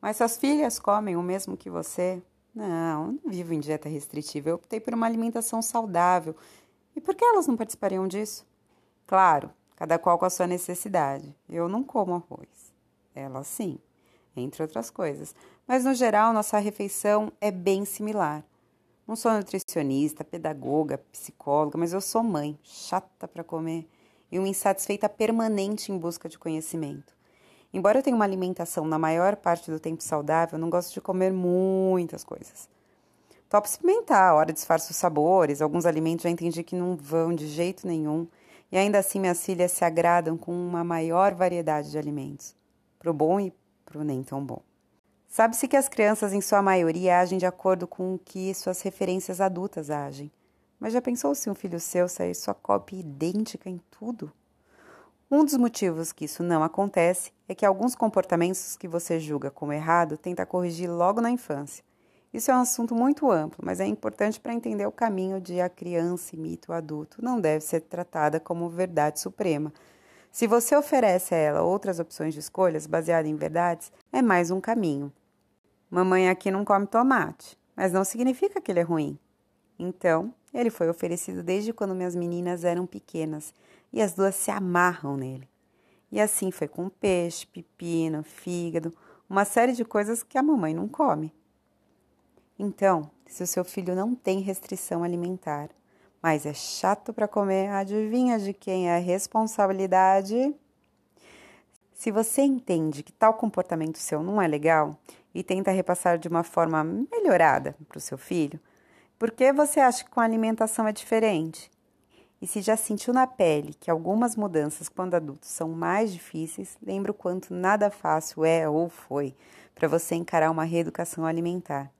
Mas suas filhas comem o mesmo que você? Não, eu não vivo em dieta restritiva. Eu optei por uma alimentação saudável. E por que elas não participariam disso? Claro, cada qual com a sua necessidade. Eu não como arroz. Elas sim, entre outras coisas. Mas no geral, nossa refeição é bem similar. Não sou nutricionista, pedagoga, psicóloga, mas eu sou mãe, chata para comer e uma insatisfeita permanente em busca de conhecimento. Embora eu tenha uma alimentação na maior parte do tempo saudável, não gosto de comer muitas coisas. Topo experimentar, a hora disfarço os sabores, alguns alimentos já entendi que não vão de jeito nenhum, e ainda assim minhas filhas se agradam com uma maior variedade de alimentos, pro bom e pro nem tão bom. Sabe-se que as crianças, em sua maioria, agem de acordo com o que suas referências adultas agem. Mas já pensou se um filho seu sair sua cópia idêntica em tudo? Um dos motivos que isso não acontece é que alguns comportamentos que você julga como errado tenta corrigir logo na infância. Isso é um assunto muito amplo, mas é importante para entender o caminho de a criança imita o adulto. Não deve ser tratada como verdade suprema. Se você oferece a ela outras opções de escolhas baseadas em verdades, é mais um caminho. Mamãe aqui não come tomate, mas não significa que ele é ruim. Então, ele foi oferecido desde quando minhas meninas eram pequenas e as duas se amarram nele. E assim foi com peixe, pepino, fígado, uma série de coisas que a mamãe não come. Então, se o seu filho não tem restrição alimentar, mas é chato para comer, adivinha de quem é a responsabilidade? Se você entende que tal comportamento seu não é legal e tenta repassar de uma forma melhorada para o seu filho, por que você acha que com a alimentação é diferente? E se já sentiu na pele que algumas mudanças quando adultos são mais difíceis, lembra o quanto nada fácil é ou foi para você encarar uma reeducação alimentar.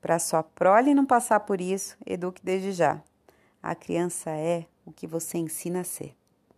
Para sua prole não passar por isso, eduque desde já. A criança é o que você ensina a ser.